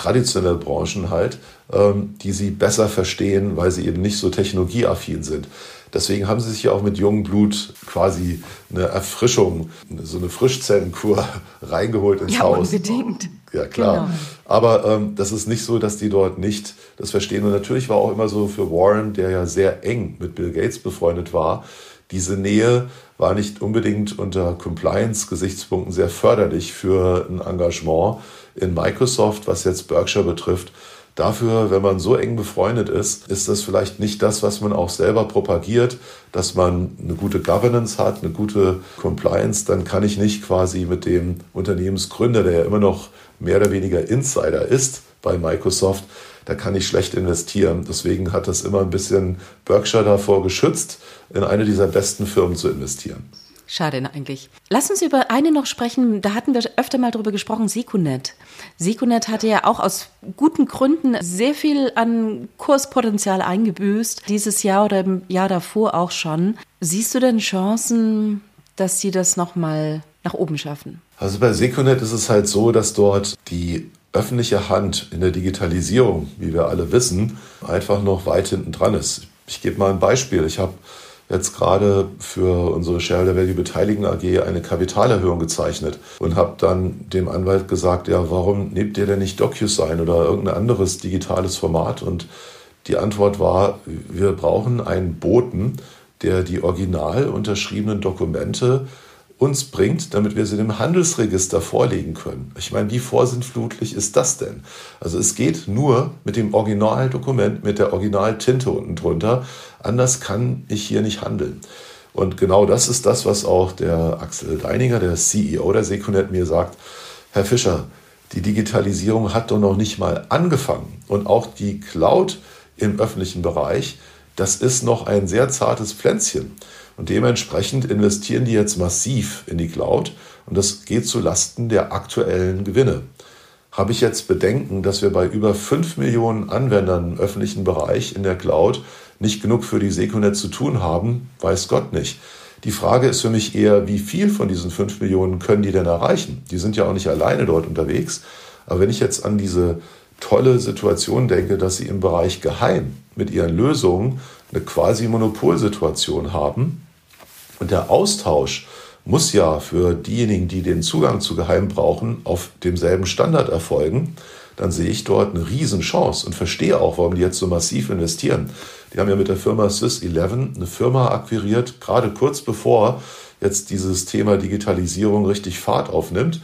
Traditionelle Branchen halt, ähm, die sie besser verstehen, weil sie eben nicht so technologieaffin sind. Deswegen haben sie sich ja auch mit jungem Blut quasi eine Erfrischung, so eine Frischzellenkur reingeholt ins ja, Haus. Unbedingt. Ja, klar. Genau. Aber ähm, das ist nicht so, dass die dort nicht das verstehen. Und natürlich war auch immer so für Warren, der ja sehr eng mit Bill Gates befreundet war, diese Nähe war nicht unbedingt unter Compliance-Gesichtspunkten sehr förderlich für ein Engagement in Microsoft, was jetzt Berkshire betrifft. Dafür, wenn man so eng befreundet ist, ist das vielleicht nicht das, was man auch selber propagiert, dass man eine gute Governance hat, eine gute Compliance. Dann kann ich nicht quasi mit dem Unternehmensgründer, der ja immer noch mehr oder weniger Insider ist bei Microsoft, da kann ich schlecht investieren. Deswegen hat das immer ein bisschen Berkshire davor geschützt, in eine dieser besten Firmen zu investieren. Schade eigentlich. Lass uns über eine noch sprechen. Da hatten wir öfter mal drüber gesprochen, Secunet. Secunet hatte ja auch aus guten Gründen sehr viel an Kurspotenzial eingebüßt. Dieses Jahr oder im Jahr davor auch schon. Siehst du denn Chancen, dass sie das nochmal nach oben schaffen? Also bei Secunet ist es halt so, dass dort die öffentliche Hand in der Digitalisierung, wie wir alle wissen, einfach noch weit hinten dran ist. Ich gebe mal ein Beispiel. Ich habe jetzt gerade für unsere Shareholder Value Beteiligung AG eine Kapitalerhöhung gezeichnet und habe dann dem Anwalt gesagt, ja, warum nehmt ihr denn nicht DocuSign oder irgendein anderes digitales Format? Und die Antwort war, wir brauchen einen Boten, der die original unterschriebenen Dokumente uns bringt, damit wir sie dem Handelsregister vorlegen können. Ich meine, wie vorsinnflutlich ist das denn? Also es geht nur mit dem Originaldokument, mit der Originaltinte unten drunter. Anders kann ich hier nicht handeln. Und genau das ist das, was auch der Axel Deininger, der CEO der Secunet, mir sagt. Herr Fischer, die Digitalisierung hat doch noch nicht mal angefangen. Und auch die Cloud im öffentlichen Bereich, das ist noch ein sehr zartes Pflänzchen. Und dementsprechend investieren die jetzt massiv in die Cloud und das geht zu Lasten der aktuellen Gewinne. Habe ich jetzt Bedenken, dass wir bei über 5 Millionen Anwendern im öffentlichen Bereich in der Cloud nicht genug für die Seconet zu tun haben, weiß Gott nicht. Die Frage ist für mich eher, wie viel von diesen 5 Millionen können die denn erreichen? Die sind ja auch nicht alleine dort unterwegs. Aber wenn ich jetzt an diese tolle Situation denke, dass sie im Bereich Geheim mit ihren Lösungen eine quasi Monopolsituation haben, und der Austausch muss ja für diejenigen, die den Zugang zu Geheim brauchen, auf demselben Standard erfolgen. Dann sehe ich dort eine Riesenchance und verstehe auch, warum die jetzt so massiv investieren. Die haben ja mit der Firma Sys11 eine Firma akquiriert, gerade kurz bevor jetzt dieses Thema Digitalisierung richtig Fahrt aufnimmt.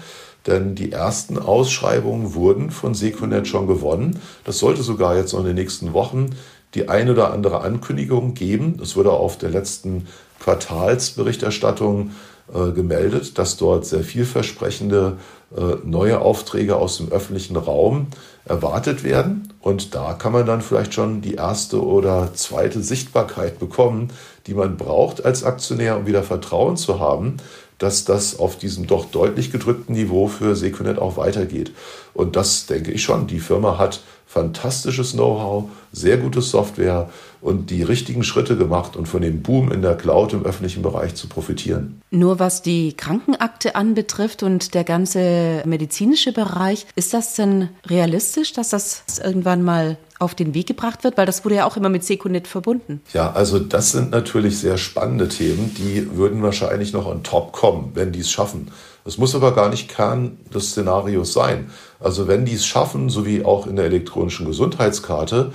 Denn die ersten Ausschreibungen wurden von Seconet schon gewonnen. Das sollte sogar jetzt noch in den nächsten Wochen die ein oder andere Ankündigung geben. Das wurde auf der letzten Quartalsberichterstattung äh, gemeldet, dass dort sehr vielversprechende äh, neue Aufträge aus dem öffentlichen Raum erwartet werden. Und da kann man dann vielleicht schon die erste oder zweite Sichtbarkeit bekommen, die man braucht als Aktionär, um wieder Vertrauen zu haben, dass das auf diesem doch deutlich gedrückten Niveau für Secunet auch weitergeht. Und das denke ich schon. Die Firma hat fantastisches Know-how, sehr gute Software und die richtigen Schritte gemacht und von dem Boom in der Cloud im öffentlichen Bereich zu profitieren. Nur was die Krankenakte anbetrifft und der ganze medizinische Bereich, ist das denn realistisch, dass das irgendwann mal auf den Weg gebracht wird? Weil das wurde ja auch immer mit Secunet verbunden. Ja, also das sind natürlich sehr spannende Themen, die würden wahrscheinlich noch on top kommen, wenn die es schaffen. Es muss aber gar nicht Kern des Szenarios sein. Also wenn die es schaffen, so wie auch in der elektronischen Gesundheitskarte,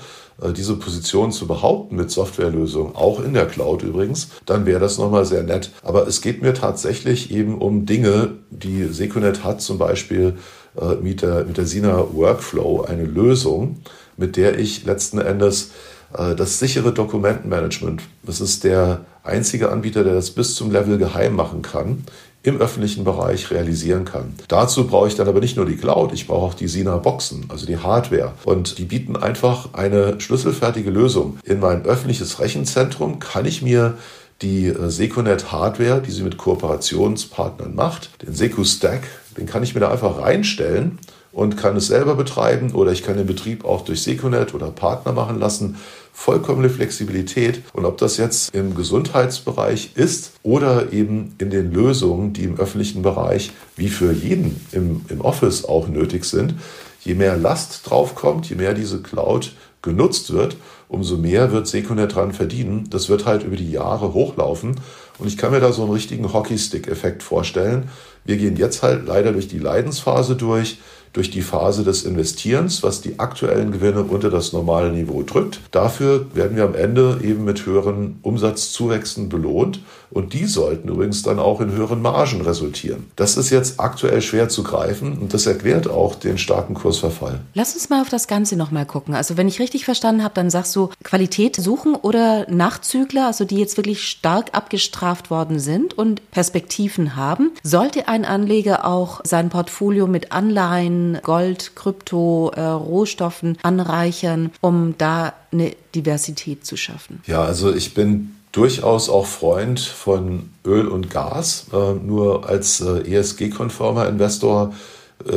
diese Position zu behaupten mit Softwarelösungen, auch in der Cloud übrigens, dann wäre das nochmal sehr nett. Aber es geht mir tatsächlich eben um Dinge, die Secunet hat, zum Beispiel äh, mit der, mit der Sina Workflow eine Lösung, mit der ich letzten Endes äh, das sichere Dokumentenmanagement, das ist der einzige Anbieter, der das bis zum Level geheim machen kann, im öffentlichen Bereich realisieren kann. Dazu brauche ich dann aber nicht nur die Cloud, ich brauche auch die Sina-Boxen, also die Hardware. Und die bieten einfach eine schlüsselfertige Lösung. In mein öffentliches Rechenzentrum kann ich mir die äh, Seconet Hardware, die sie mit Kooperationspartnern macht, den Secu Stack, den kann ich mir da einfach reinstellen und kann es selber betreiben oder ich kann den Betrieb auch durch Seconet oder Partner machen lassen vollkommene Flexibilität. Und ob das jetzt im Gesundheitsbereich ist oder eben in den Lösungen, die im öffentlichen Bereich wie für jeden im, im Office auch nötig sind, je mehr Last draufkommt, je mehr diese Cloud genutzt wird, umso mehr wird sekundär dran verdienen. Das wird halt über die Jahre hochlaufen. Und ich kann mir da so einen richtigen Hockeystick-Effekt vorstellen. Wir gehen jetzt halt leider durch die Leidensphase durch durch die Phase des Investierens, was die aktuellen Gewinne unter das normale Niveau drückt. Dafür werden wir am Ende eben mit höheren Umsatzzuwächsen belohnt und die sollten übrigens dann auch in höheren Margen resultieren. Das ist jetzt aktuell schwer zu greifen und das erklärt auch den starken Kursverfall. Lass uns mal auf das Ganze nochmal gucken. Also wenn ich richtig verstanden habe, dann sagst du Qualität suchen oder Nachzügler, also die jetzt wirklich stark abgestraft worden sind und Perspektiven haben. Sollte ein Anleger auch sein Portfolio mit Anleihen, Gold, Krypto, äh, Rohstoffen anreichern, um da eine Diversität zu schaffen? Ja, also ich bin durchaus auch Freund von Öl und Gas. Äh, nur als äh, ESG-konformer Investor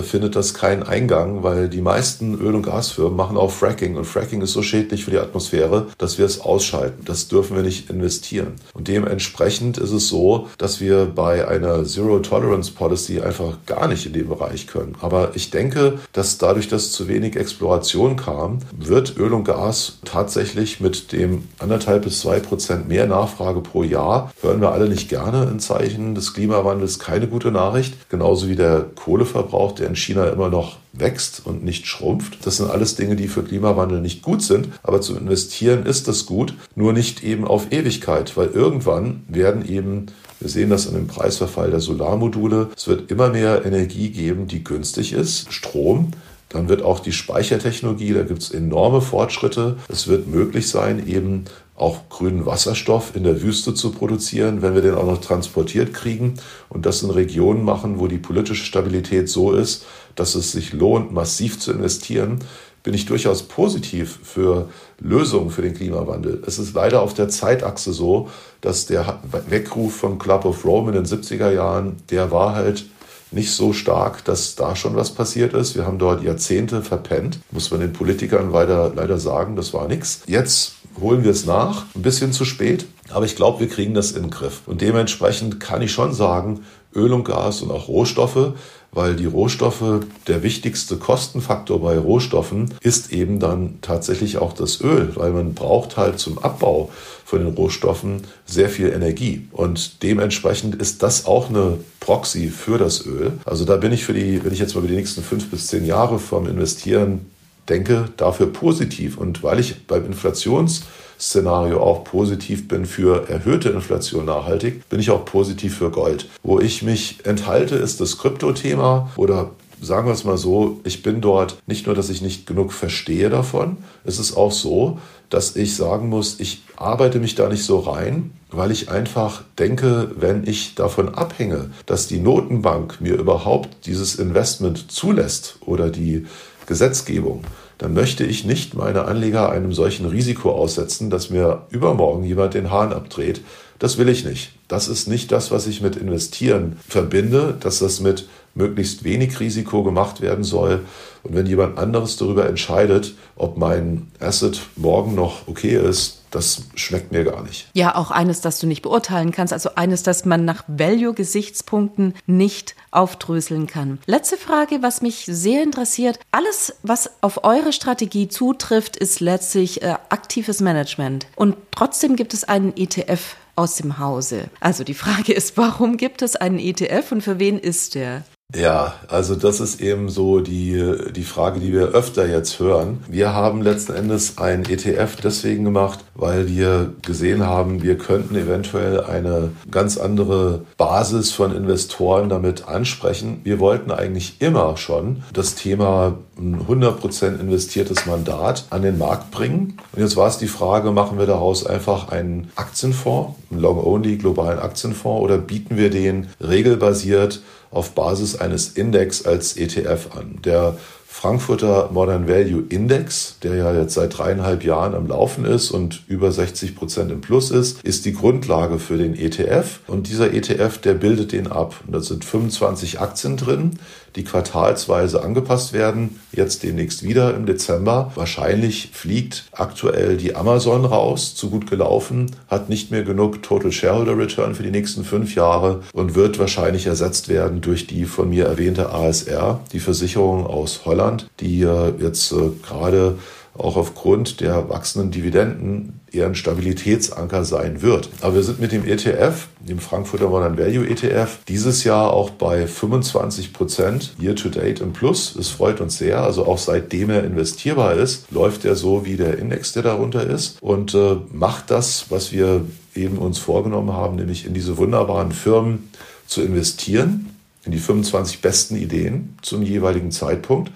findet das keinen Eingang, weil die meisten Öl- und Gasfirmen machen auch Fracking und Fracking ist so schädlich für die Atmosphäre, dass wir es ausschalten. Das dürfen wir nicht investieren. Und dementsprechend ist es so, dass wir bei einer Zero Tolerance Policy einfach gar nicht in den Bereich können. Aber ich denke, dass dadurch, dass zu wenig Exploration kam, wird Öl und Gas tatsächlich mit dem anderthalb bis zwei Prozent mehr Nachfrage pro Jahr, hören wir alle nicht gerne in Zeichen des Klimawandels, keine gute Nachricht. Genauso wie der Kohleverbrauch der in China immer noch wächst und nicht schrumpft. Das sind alles Dinge, die für Klimawandel nicht gut sind. Aber zum Investieren ist das gut, nur nicht eben auf Ewigkeit, weil irgendwann werden eben wir sehen das an dem Preisverfall der Solarmodule. Es wird immer mehr Energie geben, die günstig ist, Strom. Dann wird auch die Speichertechnologie, da gibt es enorme Fortschritte. Es wird möglich sein, eben auch grünen Wasserstoff in der Wüste zu produzieren, wenn wir den auch noch transportiert kriegen und das in Regionen machen, wo die politische Stabilität so ist, dass es sich lohnt, massiv zu investieren, bin ich durchaus positiv für Lösungen für den Klimawandel. Es ist leider auf der Zeitachse so, dass der Weckruf von Club of Rome in den 70er Jahren, der war halt nicht so stark, dass da schon was passiert ist. Wir haben dort Jahrzehnte verpennt, muss man den Politikern leider, leider sagen, das war nichts. Jetzt holen wir es nach, ein bisschen zu spät, aber ich glaube, wir kriegen das in den Griff. Und dementsprechend kann ich schon sagen, Öl und Gas und auch Rohstoffe, weil die Rohstoffe, der wichtigste Kostenfaktor bei Rohstoffen ist eben dann tatsächlich auch das Öl, weil man braucht halt zum Abbau von den Rohstoffen sehr viel Energie. Und dementsprechend ist das auch eine Proxy für das Öl. Also da bin ich für die, wenn ich jetzt mal über die nächsten fünf bis zehn Jahre vom Investieren denke, dafür positiv. Und weil ich beim Inflationsszenario auch positiv bin für erhöhte Inflation nachhaltig, bin ich auch positiv für Gold. Wo ich mich enthalte, ist das Kryptothema oder sagen wir es mal so, ich bin dort nicht nur, dass ich nicht genug verstehe davon, es ist auch so, dass ich sagen muss, ich arbeite mich da nicht so rein, weil ich einfach denke, wenn ich davon abhänge, dass die Notenbank mir überhaupt dieses Investment zulässt oder die Gesetzgebung, dann möchte ich nicht meine Anleger einem solchen Risiko aussetzen, dass mir übermorgen jemand den Hahn abdreht. Das will ich nicht. Das ist nicht das, was ich mit Investieren verbinde, dass das mit möglichst wenig Risiko gemacht werden soll. Und wenn jemand anderes darüber entscheidet, ob mein Asset morgen noch okay ist, das schmeckt mir gar nicht. Ja, auch eines, das du nicht beurteilen kannst, also eines, das man nach Value-Gesichtspunkten nicht aufdröseln kann. Letzte Frage, was mich sehr interessiert. Alles, was auf eure Strategie zutrifft, ist letztlich äh, aktives Management. Und trotzdem gibt es einen ETF aus dem Hause. Also die Frage ist, warum gibt es einen ETF und für wen ist der? Ja, also das ist eben so die, die Frage, die wir öfter jetzt hören. Wir haben letzten Endes ein ETF deswegen gemacht, weil wir gesehen haben, wir könnten eventuell eine ganz andere Basis von Investoren damit ansprechen. Wir wollten eigentlich immer schon das Thema ein 100% investiertes Mandat an den Markt bringen. Und jetzt war es die Frage, machen wir daraus einfach einen Aktienfonds, einen Long-Only globalen Aktienfonds oder bieten wir den regelbasiert auf Basis eines Index als ETF an. Der Frankfurter Modern Value Index, der ja jetzt seit dreieinhalb Jahren am Laufen ist und über 60 Prozent im Plus ist, ist die Grundlage für den ETF. Und dieser ETF, der bildet den ab. Und da sind 25 Aktien drin, die quartalsweise angepasst werden. Jetzt demnächst wieder im Dezember. Wahrscheinlich fliegt aktuell die Amazon raus, zu gut gelaufen, hat nicht mehr genug Total Shareholder Return für die nächsten fünf Jahre und wird wahrscheinlich ersetzt werden durch die von mir erwähnte ASR, die Versicherung aus Holland, die jetzt äh, gerade auch aufgrund der wachsenden Dividenden eher ein Stabilitätsanker sein wird. Aber wir sind mit dem ETF, dem Frankfurter Modern Value ETF, dieses Jahr auch bei 25 Prozent Year to Date im Plus. Es freut uns sehr. Also auch seitdem er investierbar ist, läuft er so wie der Index, der darunter ist und äh, macht das, was wir eben uns vorgenommen haben, nämlich in diese wunderbaren Firmen zu investieren, in die 25 besten Ideen zum jeweiligen Zeitpunkt.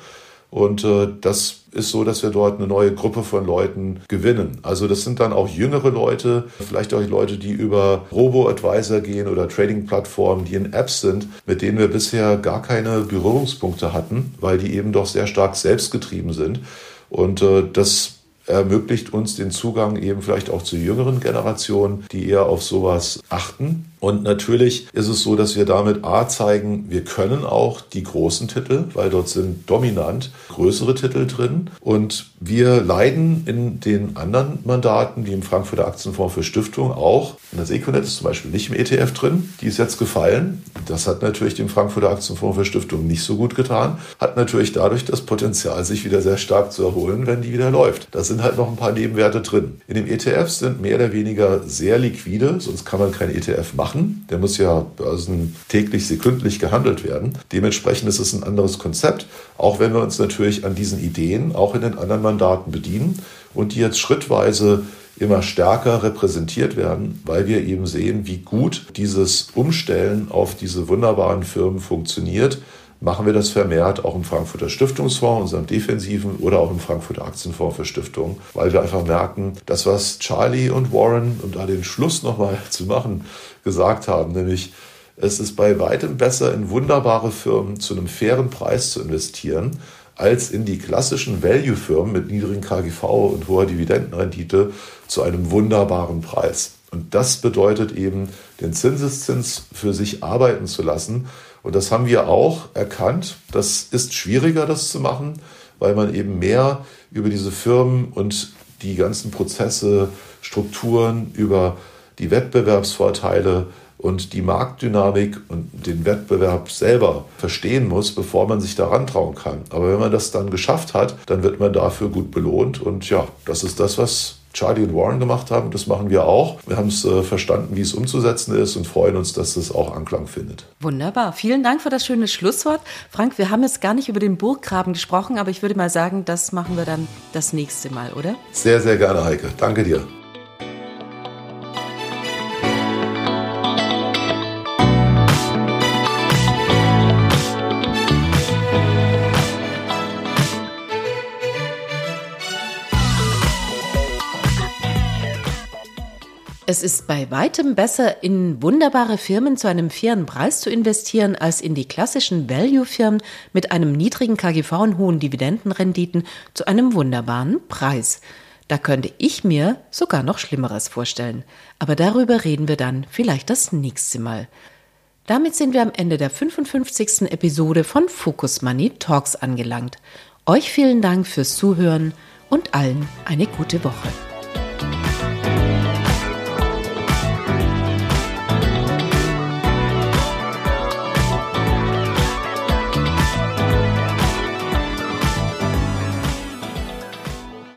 Und äh, das ist so, dass wir dort eine neue Gruppe von Leuten gewinnen. Also das sind dann auch jüngere Leute, vielleicht auch Leute, die über Robo-Advisor gehen oder Trading-Plattformen, die in Apps sind, mit denen wir bisher gar keine Berührungspunkte hatten, weil die eben doch sehr stark selbstgetrieben sind. Und äh, das ermöglicht uns den Zugang eben vielleicht auch zu jüngeren Generationen, die eher auf sowas achten. Und natürlich ist es so, dass wir damit A zeigen, wir können auch die großen Titel, weil dort sind dominant größere Titel drin. Und wir leiden in den anderen Mandaten, wie im Frankfurter Aktienfonds für Stiftung auch. In der Seconet ist zum Beispiel nicht im ETF drin. Die ist jetzt gefallen. Das hat natürlich dem Frankfurter Aktienfonds für Stiftung nicht so gut getan. Hat natürlich dadurch das Potenzial, sich wieder sehr stark zu erholen, wenn die wieder läuft. Da sind halt noch ein paar Nebenwerte drin. In dem ETF sind mehr oder weniger sehr liquide, sonst kann man kein ETF machen. Der muss ja börsen täglich, sekündlich gehandelt werden. Dementsprechend ist es ein anderes Konzept, auch wenn wir uns natürlich an diesen Ideen auch in den anderen Mandaten bedienen und die jetzt schrittweise immer stärker repräsentiert werden, weil wir eben sehen, wie gut dieses Umstellen auf diese wunderbaren Firmen funktioniert machen wir das vermehrt auch im Frankfurter Stiftungsfonds, unserem defensiven oder auch im Frankfurter Aktienfonds für Stiftungen, weil wir einfach merken, das, was Charlie und Warren, um da den Schluss nochmal zu machen, gesagt haben, nämlich es ist bei weitem besser, in wunderbare Firmen zu einem fairen Preis zu investieren, als in die klassischen Value-Firmen mit niedrigen KGV und hoher Dividendenrendite zu einem wunderbaren Preis. Und das bedeutet eben, den Zinseszins für sich arbeiten zu lassen und das haben wir auch erkannt. Das ist schwieriger, das zu machen, weil man eben mehr über diese Firmen und die ganzen Prozesse, Strukturen, über die Wettbewerbsvorteile und die Marktdynamik und den Wettbewerb selber verstehen muss, bevor man sich daran trauen kann. Aber wenn man das dann geschafft hat, dann wird man dafür gut belohnt. Und ja, das ist das, was Charlie und Warren gemacht haben. Das machen wir auch. Wir haben es äh, verstanden, wie es umzusetzen ist und freuen uns, dass es auch Anklang findet. Wunderbar. Vielen Dank für das schöne Schlusswort. Frank, wir haben jetzt gar nicht über den Burggraben gesprochen, aber ich würde mal sagen, das machen wir dann das nächste Mal, oder? Sehr, sehr gerne, Heike. Danke dir. Es ist bei weitem besser, in wunderbare Firmen zu einem fairen Preis zu investieren, als in die klassischen Value-Firmen mit einem niedrigen KGV und hohen Dividendenrenditen zu einem wunderbaren Preis. Da könnte ich mir sogar noch Schlimmeres vorstellen. Aber darüber reden wir dann vielleicht das nächste Mal. Damit sind wir am Ende der 55. Episode von Focus Money Talks angelangt. Euch vielen Dank fürs Zuhören und allen eine gute Woche.